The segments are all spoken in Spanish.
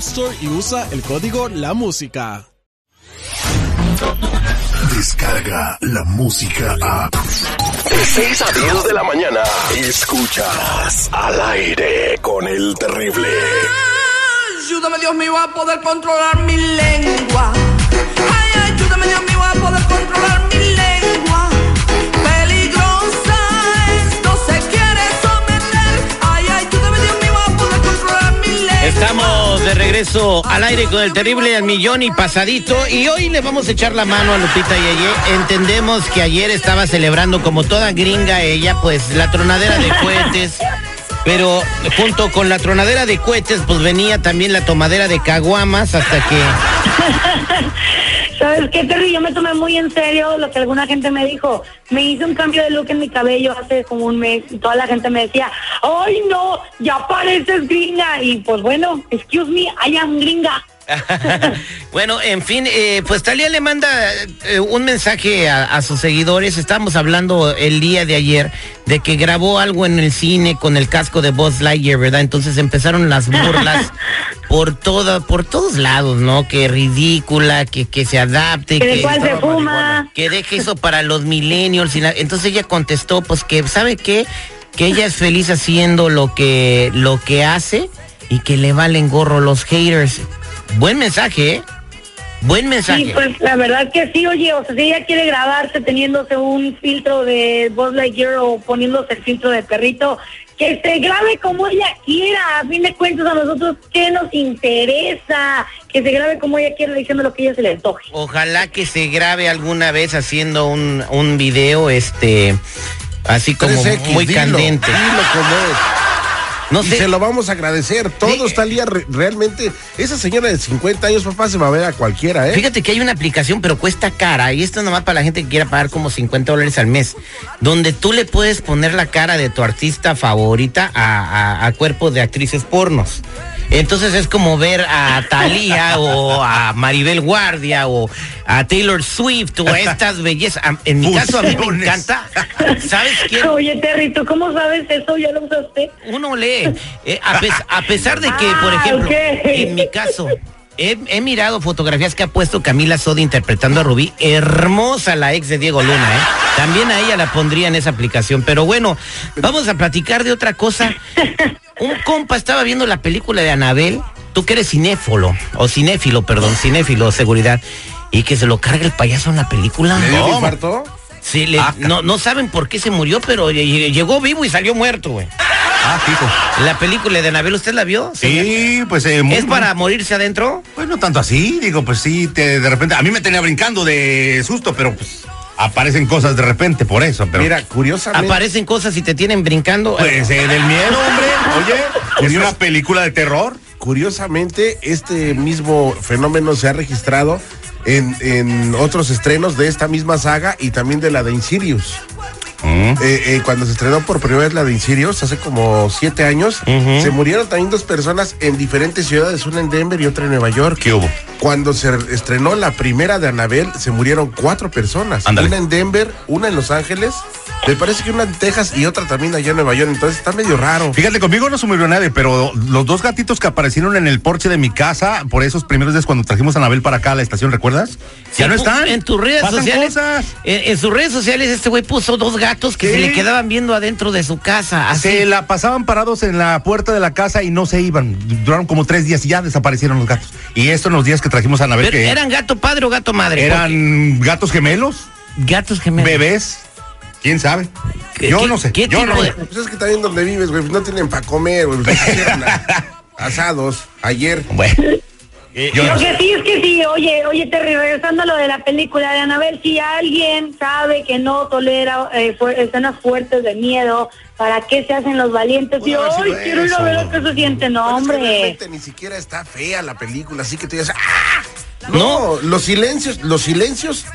Store y usa el código La Música. Descarga la música a. De 6 a 10 de la mañana. Escuchas al aire con el terrible. Ayúdame Dios mío a poder controlar mi lengua. Ay, ayúdame Dios mío a poder controlar mi lengua. Peligrosa esto se quiere someter. Ay, ayúdame Dios mío a poder controlar mi lengua. Estamos de regreso al aire con el terrible al millón y pasadito. Y hoy le vamos a echar la mano a Lupita y ayer entendemos que ayer estaba celebrando como toda gringa ella pues la tronadera de cohetes. Pero junto con la tronadera de cohetes pues venía también la tomadera de caguamas hasta que ¿Sabes qué, Terry? Yo me tomé muy en serio lo que alguna gente me dijo. Me hice un cambio de look en mi cabello hace como un mes y toda la gente me decía, ¡ay no! ¡Ya pareces gringa! Y pues bueno, excuse me, I am gringa. bueno, en fin, eh, pues Talia le manda eh, un mensaje a, a, sus seguidores. Estábamos hablando el día de ayer de que grabó algo en el cine con el casco de Buzz Lightyear, ¿verdad? Entonces empezaron las burlas por toda, por todos lados, ¿no? Que ridícula, que, que se adapte, Que que, de cuál se fuma. que deje eso para los millennials. y la- Entonces ella contestó, pues que, ¿sabe qué? Que ella es feliz haciendo lo que, lo que hace y que le valen gorro los haters. Buen mensaje, ¿eh? Buen mensaje. Sí, pues la verdad que sí, oye, o sea, si ella quiere grabarse teniéndose un filtro de Buzz Lightyear o poniéndose el filtro de perrito, que se grabe como ella quiera, a fin de cuentas a nosotros, ¿qué nos interesa? Que se grabe como ella quiera diciendo lo que ella se le antoje. Ojalá que se grabe alguna vez haciendo un, un video, este, así como 3X, muy dilo, candente. Dilo como es. No y sé. se lo vamos a agradecer. Todos, Sí. Talía, re- realmente, esa señora de 50 años, papá, se va a ver a cualquiera, ¿eh? Fíjate que hay una aplicación, pero cuesta cara, y esto es nomás para la gente que quiera pagar como 50 dólares al mes, donde tú le puedes poner la cara de tu artista favorita a, a, a cuerpos de actrices pornos. Entonces es como ver a Thalía o a Maribel Guardia o a Taylor Swift o a estas bellezas. A- En mi caso a mí me encanta. ¿Sabes quién? Oye, Terry, ¿tú cómo sabes eso? ¿Ya lo usaste? Uno lee. Eh, a, pes- a pesar de que, por Ah, ejemplo, en mi caso, he, he mirado fotografías que ha puesto Camila Soda interpretando a Rubí. Hermosa la ex de Diego Luna, ¿eh? También a ella la pondría en esa aplicación. Pero bueno, vamos a platicar de otra cosa. Un compa estaba viendo la película de Anabel. Tú que eres cinéfilo, o cinéfilo, perdón, cinéfilo, seguridad. Y que se lo carga el payaso en la película. ¿Le dio un No. infarto? Sí, le- no, no saben por qué se murió, pero lle- llegó vivo y salió muerto, güey. Ah, fijo. La película de Anabel, ¿usted la vio? señor? Sí, pues eh, muy- ¿Es para morirse adentro? Pues no tanto así, digo, pues sí, te- de repente, a mí me tenía brincando de susto, pero pues aparecen cosas de repente por eso, pero... Mira, curiosamente. Aparecen cosas y te tienen brincando. Pues eh, del miedo, hombre, oye, es una película de terror. Curiosamente, este mismo fenómeno se ha registrado en, en otros estrenos de esta misma saga y también de la de Insidious. Mm. Eh, eh, cuando se estrenó por primera vez la de Insidious, hace como siete años, se murieron también dos personas en diferentes ciudades, una en Denver y otra en Nueva York. ¿Qué hubo? Cuando se estrenó la primera de Anabel, se murieron cuatro personas. Una en Denver, una en Los Ángeles Me parece que una en Texas y otra también allá en Nueva York, entonces está medio raro. Fíjate, conmigo no se murió nadie, pero los dos gatitos que aparecieron en el porche de mi casa, por esos primeros días cuando trajimos a Anabel para acá a la estación, ¿recuerdas? ya no están. En tus redes Pasan sociales. cosas. En, en sus redes sociales, este güey puso dos gatos que Sí. se le quedaban viendo adentro de su casa. Así. Se la pasaban parados en la puerta de la casa y no se iban. Duraron como tres días y ya desaparecieron los gatos. Y esto en los días que trajimos a Anabel, Pero, que ¿Eran gato padre o gato madre? eran gatos gemelos, gatos gemelos. bebés. ¿Quién sabe? ¿Qué- Yo qué- no sé. qué yo no sé. Pues es que también donde vives, güey, pues no tienen para comer, güey. pues asados ayer. Bueno. Yo Lo no sé. que sí es que sí, oye, oye, Terry, regresando a lo de la película de Anabel, si alguien sabe que no tolera eh, fu- escenas fuertes de miedo, ¿para qué se hacen los valientes? Y, sido quiero ir a ver lo que se siente, no, Pero es que hombre. realmente ni siquiera está fea la película, así que tú dices, ¡ah! No, los silencios, los silencios, eh,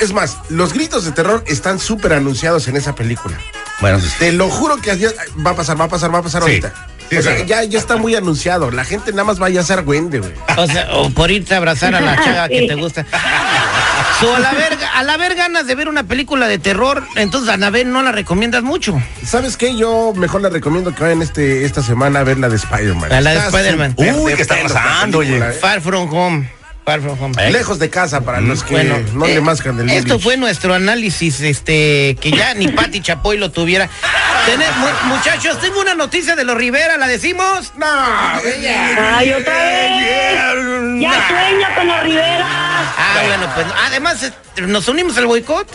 es más, los gritos de terror están súper anunciados en esa película. Bueno, Te lo juro que así- va a pasar, va a pasar, va a pasar Sí. ahorita. Sí, o sea, claro. ya, ya está muy anunciado. La gente nada más vaya a ser Wendy, güey. O sea, o por irte a abrazar a la chava que te gusta. So, a la verga, al haber ganas de ver una película de terror, entonces Anabel no la recomiendas mucho. ¿Sabes qué? Yo mejor les recomiendo que vayan este, esta semana a ver la de Spider-Man. La de Spider-Man. Uy, ¿qué está pasando, oye? película, ¿eh? Far from home. Far from home. Lejos de casa para los que Bueno, no eh, le mascan del Esto fue nuestro análisis, este, que ya ni Pati Chapoy lo tuviera. Tené- mu- muchachos, tengo una noticia de los Rivera, ¿la decimos? No, Ay, otra vez. Ya sueño con los Rivera. Ah, bueno, pues además eh, nos unimos al boicot.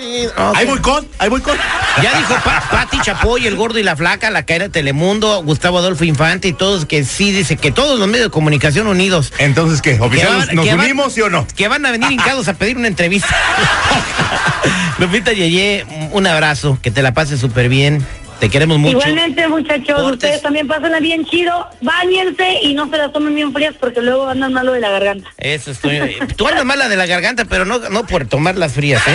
Sí, Ok. Hay boicot, hay boicot. Ya dijo Pa- Pati Chapoy, el gordo y la flaca, la caída de Telemundo, Gustavo Adolfo Infante y todos que sí dice que todos los medios de comunicación unidos Entonces, ¿qué? que ¿Oficial, van- ¿Nos que van- unimos, sí o no? Que van a venir hincados a pedir una entrevista. Lupita Yeye, un abrazo, que te la pases súper bien. Te queremos mucho. Igualmente, muchachos, Cortes. ustedes también pásenla bien chido. Báñense y no se las tomen bien frías porque luego andan malo de la garganta. Eso estoy. Tú andas mala de la garganta, pero no, no por tomar las frías, ¿eh?